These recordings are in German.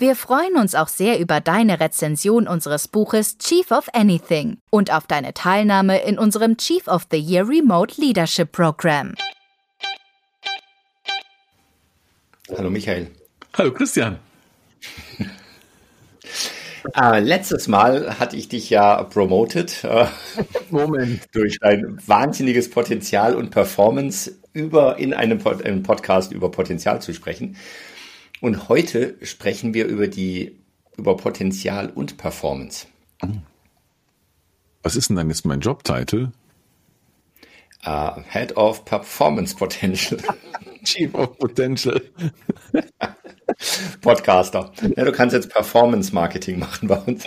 Wir freuen uns auch sehr über deine Rezension unseres Buches Chief of Anything und auf deine Teilnahme in unserem Chief of the Year Remote Leadership Program. Hallo Michael. Hallo Christian. Äh, letztes Mal hatte ich dich ja promoted. Äh, Moment. Durch dein wahnsinniges Potenzial und Performance über in einem, Pod einem Podcast über Potenzial zu sprechen. Und heute sprechen wir über die, über Potenzial und Performance. Was ist denn dann jetzt mein Jobtitel? Uh, Head of Performance Potential. Chief of Potential. Podcaster. Ja, du kannst jetzt Performance Marketing machen bei uns.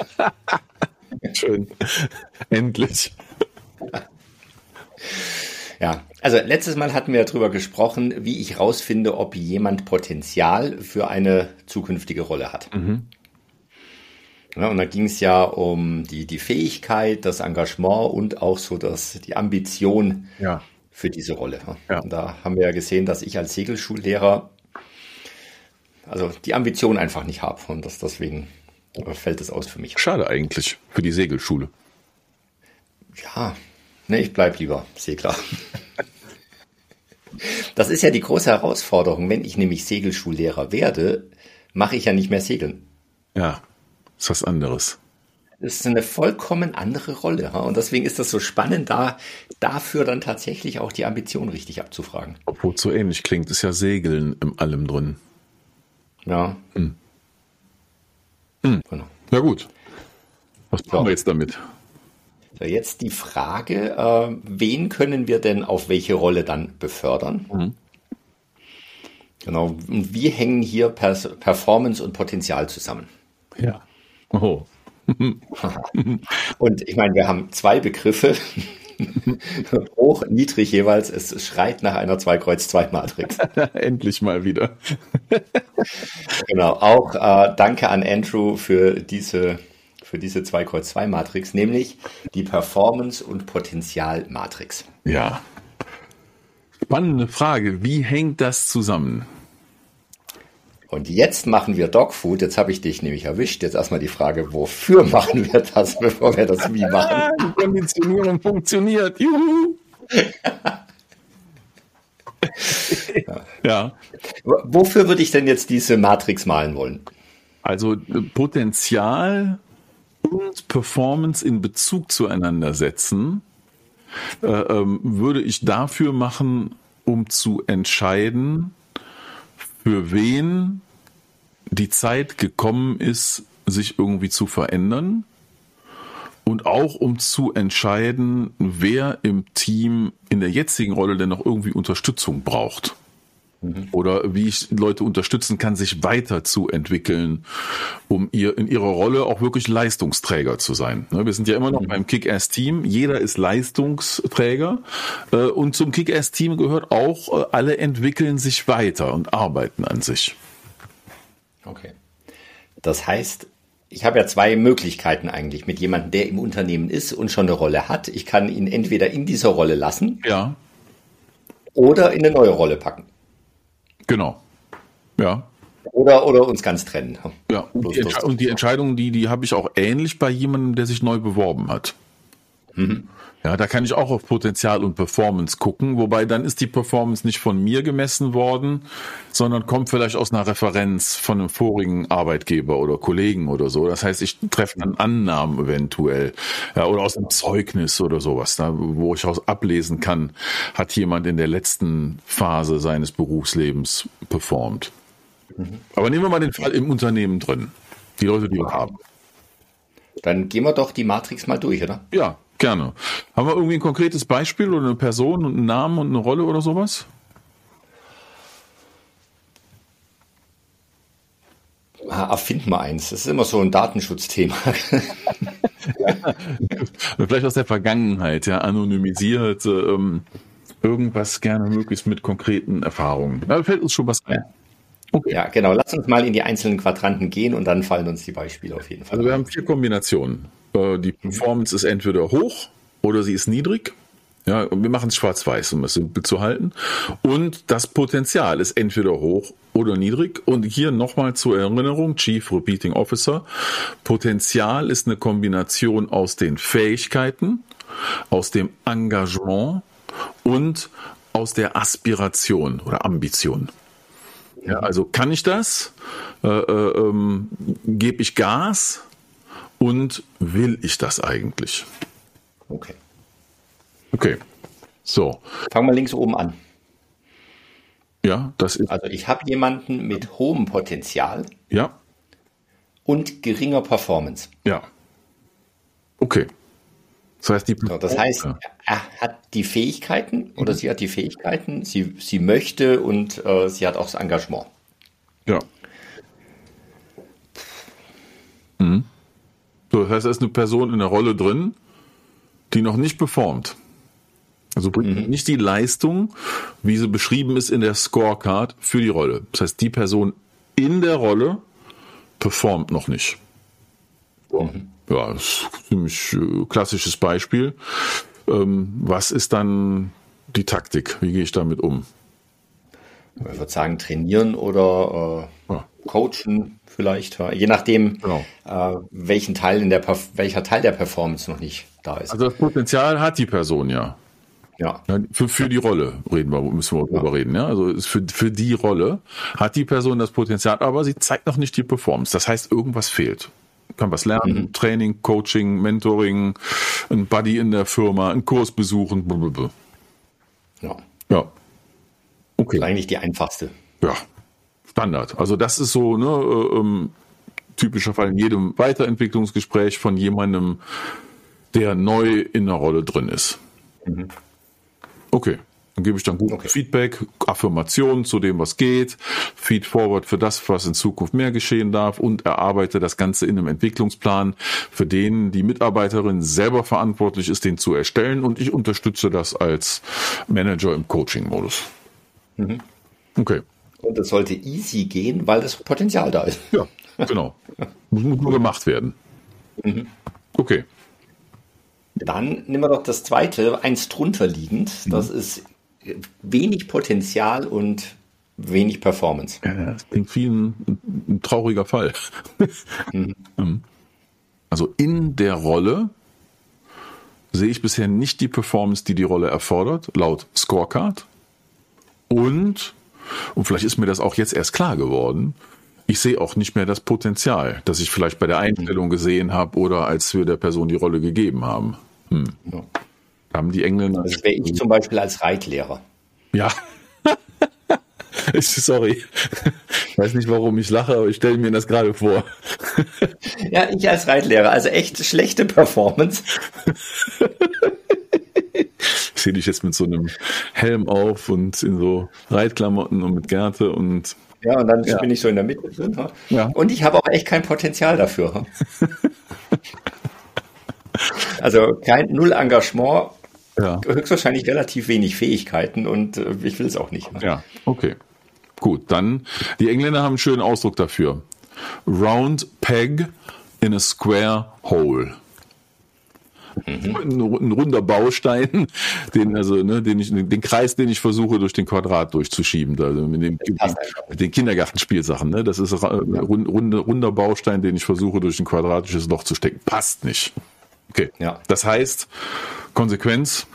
Schön. Endlich. Ja, also letztes Mal hatten wir darüber gesprochen, wie ich rausfinde, ob jemand Potenzial für eine zukünftige Rolle hat. Mhm. Ja, und da ging es ja um die, die Fähigkeit, das Engagement und auch so das, die Ambition ja. für diese Rolle. Ja. Da haben wir ja gesehen, dass ich als Segelschullehrer also die Ambition einfach nicht habe und das deswegen fällt es aus für mich. Schade eigentlich für die Segelschule. Ja, Ne, ich bleib lieber Segler. Das ist ja die große Herausforderung. Wenn ich nämlich Segelschullehrer werde, mache ich ja nicht mehr Segeln. Ja, ist was anderes. Das ist eine vollkommen andere Rolle. Und deswegen ist das so spannend, da dafür dann tatsächlich auch die Ambition richtig abzufragen. Obwohl es so ähnlich klingt, ist ja Segeln in allem drin. Ja. Hm. Hm. Genau. Na gut. Was machen wir jetzt damit? So, jetzt die Frage, äh, wen können wir denn auf welche Rolle dann befördern? Mhm. Genau, und wie hängen hier Pers Performance und Potenzial zusammen? Ja. Oh. und ich meine, wir haben zwei Begriffe, hoch, niedrig jeweils. Es schreit nach einer 2-Kreuz-2-Matrix. Endlich mal wieder. genau, auch äh, danke an Andrew für diese für diese 2 Kreuz 2 Matrix, nämlich die Performance- und Potenzial-Matrix. Ja. Spannende Frage. Wie hängt das zusammen? Und jetzt machen wir Dogfood. Jetzt habe ich dich nämlich erwischt. Jetzt erstmal die Frage, wofür machen wir das, bevor wir das wie machen? Die Konditionierung funktioniert. Juhu! ja. ja. Wofür würde ich denn jetzt diese Matrix malen wollen? Also Potenzial und Performance in Bezug zueinander setzen, äh, ähm, würde ich dafür machen, um zu entscheiden, für wen die Zeit gekommen ist, sich irgendwie zu verändern und auch um zu entscheiden, wer im Team in der jetzigen Rolle denn noch irgendwie Unterstützung braucht. Mhm. Oder wie ich Leute unterstützen kann, sich weiterzuentwickeln, um ihr in ihrer Rolle auch wirklich Leistungsträger zu sein. Ne, wir sind ja immer noch mhm. beim Kick-Ass-Team. Jeder ist Leistungsträger. Äh, und zum Kick-Ass-Team gehört auch, äh, alle entwickeln sich weiter und arbeiten an sich. Okay. Das heißt, ich habe ja zwei Möglichkeiten eigentlich mit jemandem, der im Unternehmen ist und schon eine Rolle hat. Ich kann ihn entweder in dieser Rolle lassen. Ja. Oder in eine neue Rolle packen. Genau. Ja. Oder, oder uns ganz trennen. Ja, und die, und die Entscheidung, die, die habe ich auch ähnlich bei jemandem, der sich neu beworben hat. Mhm. Ja, da kann ich auch auf Potenzial und Performance gucken, wobei dann ist die Performance nicht von mir gemessen worden, sondern kommt vielleicht aus einer Referenz von einem vorigen Arbeitgeber oder Kollegen oder so. Das heißt, ich treffe dann Annahmen eventuell ja, oder aus einem Zeugnis oder sowas, da, wo ich aus ablesen kann, hat jemand in der letzten Phase seines Berufslebens performt. Mhm. Aber nehmen wir mal den Fall im Unternehmen drin, die Leute, die wir haben. Dann gehen wir doch die Matrix mal durch, oder? Ja, Gerne. Haben wir irgendwie ein konkretes Beispiel oder eine Person und einen Namen und eine Rolle oder sowas? Erfinden wir eins. Das ist immer so ein Datenschutzthema. Vielleicht aus der Vergangenheit, ja, anonymisiert. Ähm, irgendwas gerne möglichst mit konkreten Erfahrungen. Da fällt uns schon was ein. Okay. Ja, genau. Lass uns mal in die einzelnen Quadranten gehen und dann fallen uns die Beispiele auf jeden Fall. Also wir haben vier Kombinationen. Äh, die Performance ist entweder hoch oder sie ist niedrig. Ja, wir machen es schwarz-weiß, um es simpel zu halten. Und das Potenzial ist entweder hoch oder niedrig. Und hier nochmal zur Erinnerung, Chief Repeating Officer. Potenzial ist eine Kombination aus den Fähigkeiten, aus dem Engagement und aus der Aspiration oder Ambition. Ja, also kann ich das? Äh, äh, ähm, Gebe ich Gas? Und will ich das eigentlich? Okay. Okay. So. Fangen wir links oben an. Ja, das ist. Also ich habe jemanden mit hohem Potenzial. Ja. Und geringer Performance. Ja. Okay. Das heißt, die, so, das heißt, er hat die Fähigkeiten oder mhm. sie hat die Fähigkeiten, sie, sie möchte und äh, sie hat auch das Engagement. Ja. Mhm. So, das heißt, er ist eine Person in der Rolle drin, die noch nicht performt. Also bringt mhm. nicht die Leistung, wie sie beschrieben ist in der Scorecard für die Rolle. Das heißt, die Person in der Rolle performt noch nicht. Mhm. Ja, das ist ein ziemlich äh, klassisches Beispiel. Ähm, was ist dann die Taktik? Wie gehe ich damit um? Ich würde sagen, trainieren oder äh, ja. Coachen vielleicht, je nachdem, genau. äh, welchen Teil in der welcher Teil der Performance noch nicht da ist. Also das Potenzial hat die Person ja. Ja. Für, für die Rolle reden wir, müssen wir darüber ja. reden. Ja? Also für, für die Rolle hat die Person das Potenzial, aber sie zeigt noch nicht die Performance. Das heißt, irgendwas fehlt kann was lernen, mhm. Training, Coaching, Mentoring, ein Buddy in der Firma, einen Kurs besuchen. Blablabla. Ja. Ja. Okay. Das ist eigentlich die einfachste. Ja. Standard. Also das ist so, ne, äh, ähm, typischer Fall in jedem Weiterentwicklungsgespräch von jemandem, der neu in der Rolle drin ist. Mhm. Okay. Dann gebe ich dann gutes okay. Feedback, Affirmationen zu dem, was geht, Feed forward für das, was in Zukunft mehr geschehen darf und erarbeite das Ganze in einem Entwicklungsplan, für den die Mitarbeiterin selber verantwortlich ist, den zu erstellen und ich unterstütze das als Manager im Coaching-Modus. Mhm. Okay. Und es sollte easy gehen, weil das Potenzial da ist. Ja, genau. Muss nur gemacht werden. Mhm. Okay. Dann nehmen wir doch das zweite, eins drunter liegend. Das mhm. ist wenig Potenzial und wenig Performance. Ja, das klingt wie ein, ein trauriger Fall. Mhm. mhm. Also in der Rolle sehe ich bisher nicht die Performance, die die Rolle erfordert, laut Scorecard. Und, und vielleicht ist mir das auch jetzt erst klar geworden, ich sehe auch nicht mehr das Potenzial, das ich vielleicht bei der Einstellung gesehen habe oder als wir der Person die Rolle gegeben haben. Hm. Ja. Haben die Engländer. Das wäre ich zum Beispiel als Reitlehrer. Ja. Sorry. Ich weiß nicht, warum ich lache, aber ich stelle mir das gerade vor. Ja, ich als Reitlehrer, also echt schlechte Performance. Ich sehe dich jetzt mit so einem Helm auf und in so Reitklamotten und mit Gerte und. Ja, und dann ja. bin ich so in der Mitte drin. Ja. Und ich habe auch echt kein Potenzial dafür. Also kein Null Engagement ja. höchstwahrscheinlich relativ wenig Fähigkeiten und äh, ich will es auch nicht. Ja, okay. Gut, dann die Engländer haben einen schönen Ausdruck dafür. Round peg in a square hole. Mhm. Ein, ein, runder Baustein, den, also, ne, den, ich, den Kreis, den ich versuche, durch den Quadrat durchzuschieben. Also mit, dem, mit den Kindergartenspielsachen. Ne? Das ist ein rund, runder Baustein, den ich versuche, durch ein quadratisches Loch zu stecken. Passt nicht. Okay. Ja. Das heißt, Konsequenz.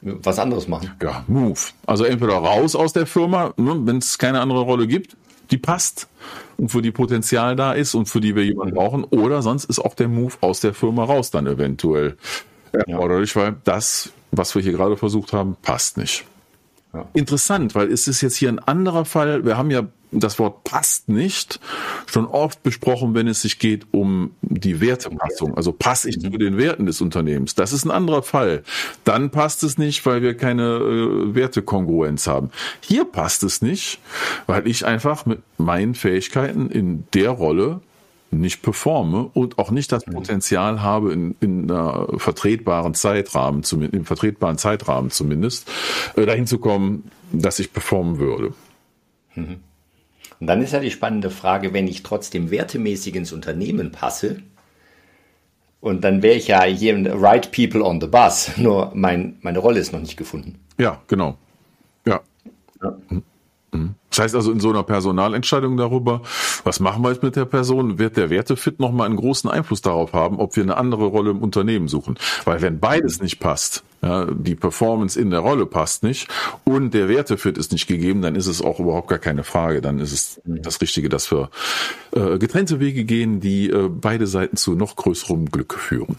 Was anderes machen. Ja, Move. Also entweder raus aus der Firma, ne, wenn es keine andere Rolle gibt, die passt und für die Potenzial da ist und für die wir jemanden brauchen, oder sonst ist auch der Move aus der Firma raus dann eventuell erforderlich, ja. weil das, was wir hier gerade versucht haben, passt nicht. Ja. Interessant, weil es ist jetzt hier ein anderer Fall. Wir haben ja das Wort passt nicht schon oft besprochen, wenn es sich geht um die Wertepassung. Also passe ich zu den Werten des Unternehmens. Das ist ein anderer Fall. Dann passt es nicht, weil wir keine äh, Wertekongruenz haben. Hier passt es nicht, weil ich einfach mit meinen Fähigkeiten in der Rolle nicht performe und auch nicht das Potenzial habe, in, in einer vertretbaren Zeitrahmen, zumindest, im vertretbaren Zeitrahmen zumindest, äh, dahin zu kommen, dass ich performen würde. Und dann ist ja die spannende Frage, wenn ich trotzdem wertemäßig ins Unternehmen passe, und dann wäre ich ja hier right people on the bus, nur mein, meine Rolle ist noch nicht gefunden. Ja, genau. Ja. ja. Das heißt also in so einer Personalentscheidung darüber, was machen wir jetzt mit der Person, wird der Wertefit nochmal einen großen Einfluss darauf haben, ob wir eine andere Rolle im Unternehmen suchen. Weil wenn beides nicht passt, ja, die Performance in der Rolle passt nicht und der Wertefit ist nicht gegeben, dann ist es auch überhaupt gar keine Frage. Dann ist es das Richtige, dass wir äh, getrennte Wege gehen, die äh, beide Seiten zu noch größerem Glück führen.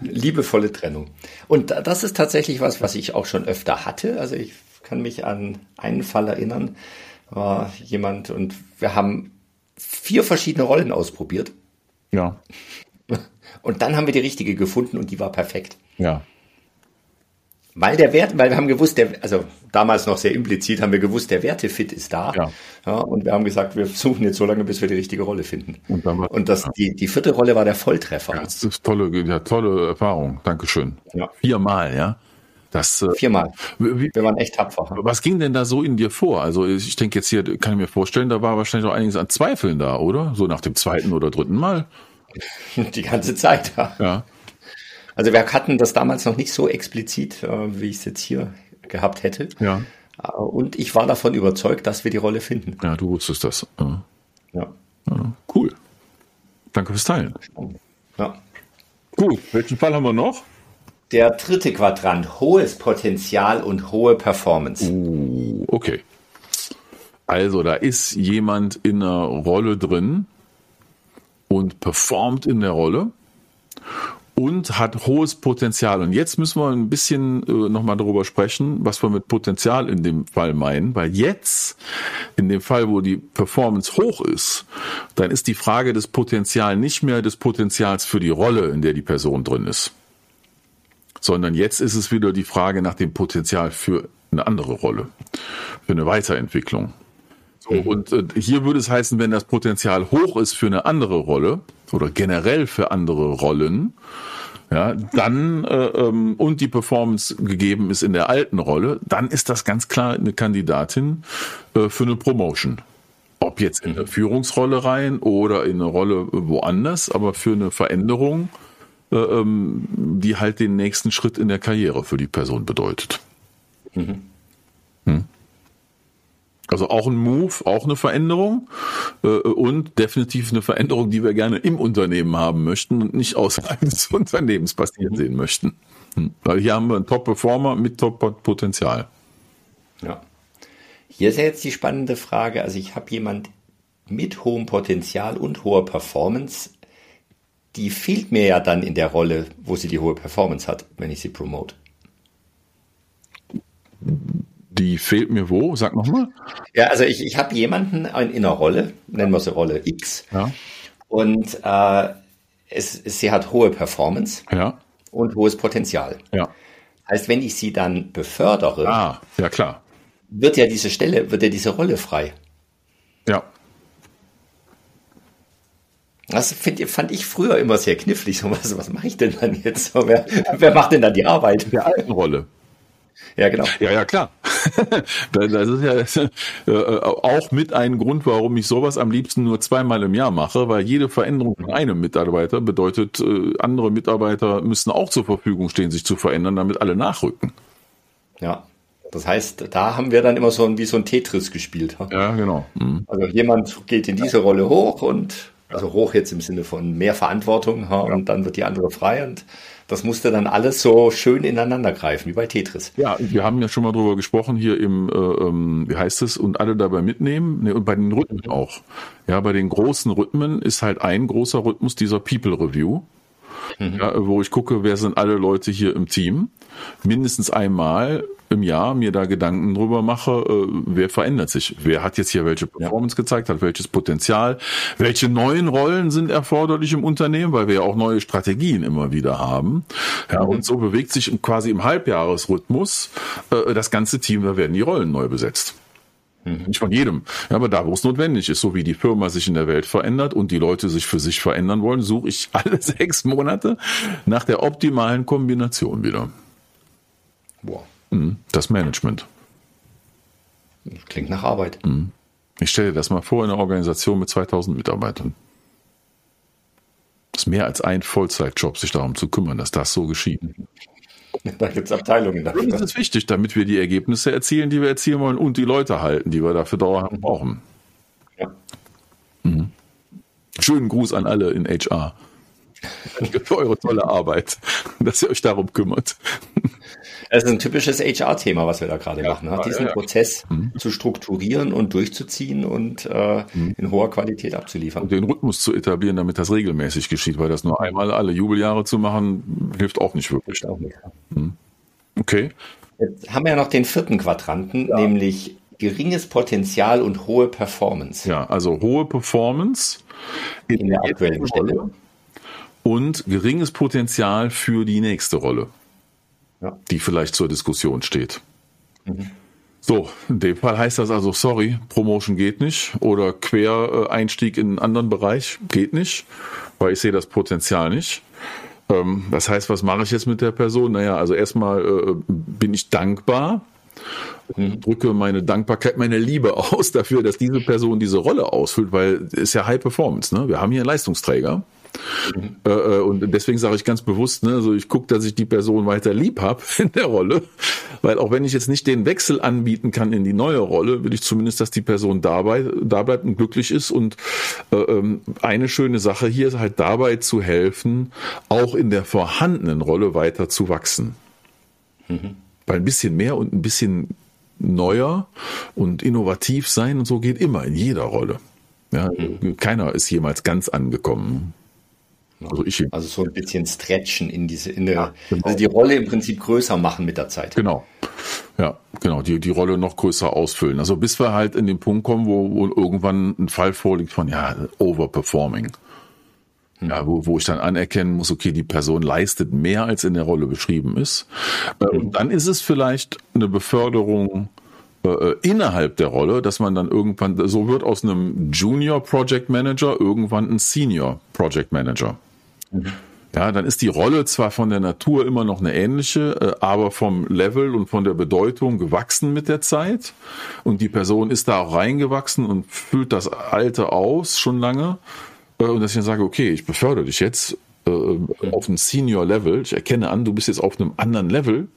Liebevolle Trennung. Und das ist tatsächlich was, was ich auch schon öfter hatte. Also ich kann mich an einen Fall erinnern, war jemand und wir haben vier verschiedene Rollen ausprobiert. Ja. Und dann haben wir die richtige gefunden und die war perfekt. Ja. Weil der Wert, weil wir haben gewusst, der, also damals noch sehr implizit haben wir gewusst, der Wertefit ist da. Ja. ja. Und wir haben gesagt, wir suchen jetzt so lange, bis wir die richtige Rolle finden. Und, dann war, und das, ja. die, die vierte Rolle war der Volltreffer. Ja, das ist tolle, ja, tolle Erfahrung. Dankeschön. Ja. Viermal, ja. Das, äh, Viermal. Wie, wir waren echt tapfer. Was ging denn da so in dir vor? Also ich denke jetzt hier, kann ich mir vorstellen, da war wahrscheinlich auch einiges an Zweifeln da, oder? So nach dem zweiten oder dritten Mal. Die ganze Zeit, ja. ja. Also wir hatten das damals noch nicht so explizit, äh, wie ich es jetzt hier gehabt hätte. Ja. Äh, und ich war davon überzeugt, dass wir die Rolle finden. Ja, du wusstest das. Ja. ja. ja. Cool. Danke fürs Teilen. Ja. Gut, welchen Fall haben wir noch? Der dritte Quadrant, hohes Potenzial und hohe Performance. Uh, okay. Also da ist jemand in einer Rolle drin und performt in der Rolle und hat hohes Potenzial. Und jetzt müssen wir ein bisschen äh, nochmal darüber sprechen, was wir mit Potenzial in dem Fall meinen. Weil jetzt, in dem Fall, wo die Performance hoch ist, dann ist die Frage des Potenzials nicht mehr des Potenzials für die Rolle, in der die Person drin ist sondern jetzt ist es wieder die Frage nach dem Potenzial für eine andere Rolle, für eine Weiterentwicklung. So, mhm. und äh, hier würde es heißen, wenn das Potenzial hoch ist für eine andere Rolle oder generell für andere Rollen, ja, dann äh, ähm, und die Performance gegeben ist in der alten Rolle, dann ist das ganz klar eine Kandidatin äh, für eine Promotion. Ob jetzt in eine Führungsrolle rein oder in eine Rolle woanders, aber für eine Veränderung ähm, die halt den nächsten Schritt in der Karriere für die Person bedeutet. Mhm. Hm? Also auch ein Move, auch eine Veränderung äh, und definitiv eine Veränderung, die wir gerne im Unternehmen haben möchten und nicht außerhalb des Unternehmens passieren mhm. sehen möchten. Hm. Weil hier haben wir einen Top-Performer mit Top-Potenzial. Ja. Hier ist ja jetzt die spannende Frage. Also ich habe jemand mit hohem Potenzial und hoher Performance die fehlt mir ja dann in der Rolle, wo sie die hohe Performance hat, wenn ich sie promote. Die fehlt mir wo? Sag nochmal. Ja, also ich, ich habe jemanden in einer Rolle, nennen wir sie Rolle X. Ja. Und äh, es, sie hat hohe Performance ja. und hohes Potenzial. Ja. Heißt, wenn ich sie dann befördere, ah, ja klar. wird ja diese Stelle, wird ja diese Rolle frei. Ja. Das find, fand ich früher immer sehr knifflig. So, was, was mache ich denn dann jetzt? So, wer, wer macht denn dann die Arbeit? Der alten Rolle. Ja, genau. Ja, ja, klar. das ist ja äh, auch mit ein Grund, warum ich sowas am liebsten nur zweimal im Jahr mache, weil jede Veränderung von einem Mitarbeiter bedeutet, äh, andere Mitarbeiter müssen auch zur Verfügung stehen, sich zu verändern, damit alle nachrücken. Ja. Das heißt, da haben wir dann immer so ein, wie so ein Tetris gespielt. Ja, genau. Mhm. Also jemand geht in diese Rolle hoch und also hoch jetzt im Sinne von mehr Verantwortung ha, ja. und dann wird die andere frei und das musste dann alles so schön ineinander greifen, wie bei Tetris. Ja, wir haben ja schon mal drüber gesprochen hier im, äh, ähm, wie heißt es, und alle dabei mitnehmen, ne, und bei den Rhythmen auch. Ja, bei den großen Rhythmen ist halt ein großer Rhythmus dieser People Review. Mhm. Ja, wo ich gucke, wer sind alle Leute hier im Team. Mindestens einmal im Jahr mir da Gedanken drüber mache, äh, wer verändert sich, wer hat jetzt hier welche Performance ja. gezeigt, hat welches Potenzial, welche neuen Rollen sind erforderlich im Unternehmen, weil wir ja auch neue Strategien immer wieder haben. Ja, mhm. und so bewegt sich quasi im Halbjahresrhythmus äh, das ganze Team, da werden die Rollen neu besetzt. Mhm. Nicht von jedem. Ja, aber da, wo es notwendig ist, so wie die Firma sich in der Welt verändert und die Leute sich für sich verändern wollen, suche ich alle sechs Monate nach der optimalen Kombination wieder. Boah. Mhm. Das Management. Klingt nach Arbeit. Mhm. Ich stelle dir das mal vor in einer Organisation mit 2000 Mitarbeitern. Das ist mehr als ein Vollzeitjob, sich darum zu kümmern, dass das so geschieht. Da gibt es Abteilungen dafür. Das ist wichtig, damit wir die Ergebnisse erzielen, die wir erzielen wollen und die Leute halten, die wir dafür dauerhaft brauchen. Ja. Mhm. Schönen Gruß an alle in HR. Danke für eure tolle Arbeit, dass ihr euch darum kümmert. Es ist ein typisches HR-Thema, was wir da gerade ja, machen. Ne? Diesen ja, ja. Prozess mhm. zu strukturieren und durchzuziehen und äh, mhm. in hoher Qualität abzuliefern. Und den Rhythmus zu etablieren, damit das regelmäßig geschieht, weil das nur einmal alle Jubeljahre zu machen, hilft auch nicht wirklich. Hilft auch nicht. Mhm. Okay. Jetzt haben wir ja noch den vierten Quadranten, nämlich geringes Potenzial und hohe Performance. Ja, also hohe Performance in, in der aktuellen Rolle und geringes Potenzial für die nächste Rolle ja. die vielleicht zur Diskussion steht. Mhm. So, in dem Fall heißt das also, sorry, Promotion geht nicht oder Quereinstieg in einen anderen Bereich geht nicht, weil ich sehe das Potenzial nicht. Ähm, das heißt, was mache ich jetzt mit der Person? Naja, also erstmal äh, bin ich dankbar, mhm. drücke meine Dankbarkeit, meine Liebe aus dafür, dass diese Person diese Rolle ausfüllt, weil es ist ja High Performance. Ne? Wir haben hier einen Leistungsträger Mhm. Äh, und deswegen sage ich ganz bewusst, ne, also ich gucke, dass ich die Person weiter lieb habe in der Rolle, weil auch wenn ich jetzt nicht den Wechsel anbieten kann in die neue Rolle, will ich zumindest, dass die Person dabei da bleibt und glücklich ist. Und äh, ähm, eine schöne Sache hier ist halt dabei zu helfen, auch in der vorhandenen Rolle weiter zu wachsen. Mhm. Weil ein bisschen mehr und ein bisschen neuer und innovativ sein und so geht immer in jeder Rolle. Ja, mhm. Keiner ist jemals ganz angekommen. Also, ich, also so ein bisschen stretchen in diese, in der, ja, genau. also die Rolle im Prinzip größer machen mit der Zeit. Genau. Ja, genau, die, die Rolle noch größer ausfüllen. Also bis wir halt in den Punkt kommen, wo, wo irgendwann ein Fall vorliegt von, ja, overperforming. Hm. Ja, wo, wo ich dann anerkennen muss, okay, die Person leistet mehr, als in der Rolle beschrieben ist. Äh, mhm. Und dann ist es vielleicht eine Beförderung, äh, innerhalb der Rolle, dass man dann irgendwann, so wird aus einem Junior Project Manager irgendwann ein Senior Project Manager. Mhm. Ja, dann ist die Rolle zwar von der Natur immer noch eine ähnliche, äh, aber vom Level und von der Bedeutung gewachsen mit der Zeit. Und die Person ist da auch reingewachsen und füllt das Alte aus schon lange. Äh, und dass ich dann sage, okay, ich befördere dich jetzt äh, auf ein Senior Level. Ich erkenne an, du bist jetzt auf einem anderen Level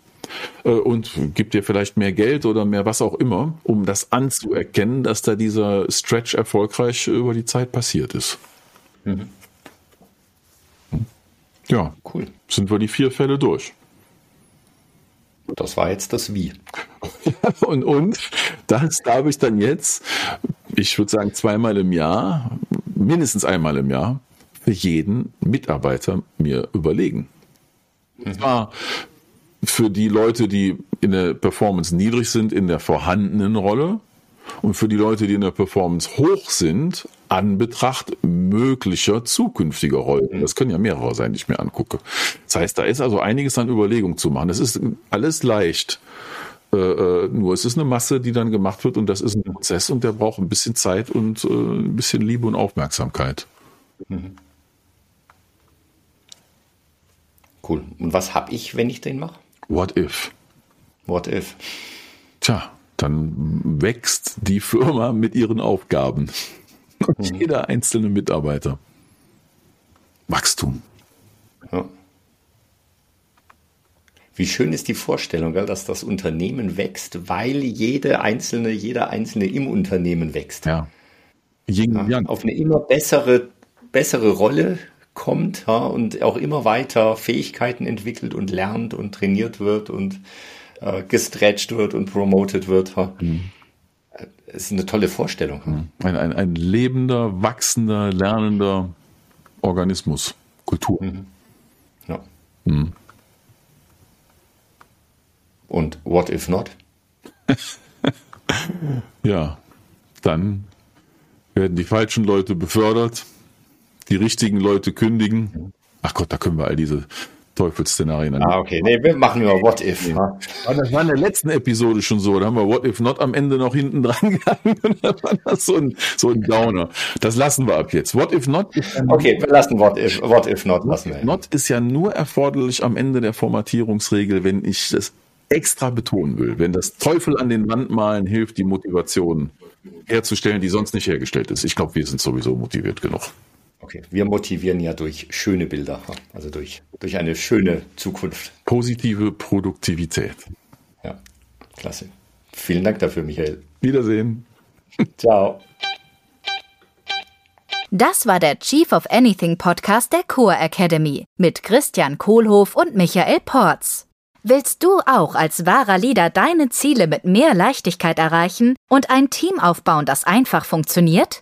und gib dir vielleicht mehr Geld oder mehr was auch immer, um das anzuerkennen, dass da dieser Stretch erfolgreich über die Zeit passiert ist. Mhm. Ja, cool. Sind wir die vier Fälle durch. Das war jetzt das Wie. und, und das darf ich dann jetzt, ich würde sagen, zweimal im Jahr, mindestens einmal im Jahr, für jeden Mitarbeiter mir überlegen. Mhm. Und zwar für die Leute, die in der Performance niedrig sind, in der vorhandenen Rolle und für die Leute, die in der Performance hoch sind, an Betracht möglicher zukünftiger Rollen. Das können ja mehrere sein, die ich mir angucke. Das heißt, da ist also einiges an Überlegung zu machen. Das ist alles leicht. Äh, äh, nur es ist eine Masse, die dann gemacht wird und das ist ein Prozess und der braucht ein bisschen Zeit und äh, ein bisschen Liebe und Aufmerksamkeit. Mhm. Cool. Und was habe ich, wenn ich den mache? What if? What if? Tja, dann wächst die Firma mit ihren Aufgaben. Und mhm. jeder einzelne Mitarbeiter. Wachstum. Ja. Wie schön ist die Vorstellung, dass das Unternehmen wächst, weil jede einzelne, jeder einzelne im Unternehmen wächst. Ja. ja auf eine immer bessere, bessere Rolle kommt ja, und auch immer weiter Fähigkeiten entwickelt und lernt und trainiert wird und äh, gestretched wird und promoted wird. Mhm. Das ist eine tolle Vorstellung. Mhm. Ein, ein, ein lebender, wachsender, lernender Organismus, Kultur. Mhm. Ja. Mhm. Und what if not? ja, dann werden die falschen Leute befördert, die richtigen Leute kündigen. Ach Gott, da können wir all diese Teufelszenarien. Ah, okay. Nee, wir machen nur What If. Nee. das war in der letzten Episode schon so. Da haben wir What If Not am Ende noch hinten dran gegangen. Und dann war das so ein, so ein Downer. Das lassen wir ab jetzt. What If Not Okay, wir lassen What If, What If Not lassen wir. Not ist ja nur erforderlich am Ende der Formatierungsregel, wenn ich das extra betonen will. Wenn das Teufel an den Wand malen hilft, die Motivation herzustellen, die sonst nicht hergestellt ist. Ich glaube, wir sind sowieso motiviert genug. Okay, wir motivieren ja durch schöne Bilder, also durch, durch eine schöne Zukunft. Positive Produktivität. Ja, klasse. Vielen Dank dafür, Michael. Wiedersehen. Ciao. Das war der Chief of Anything Podcast der Core Academy mit Christian Kohlhoff und Michael Porz. Willst du auch als wahrer Leader deine Ziele mit mehr Leichtigkeit erreichen und ein Team aufbauen, das einfach funktioniert?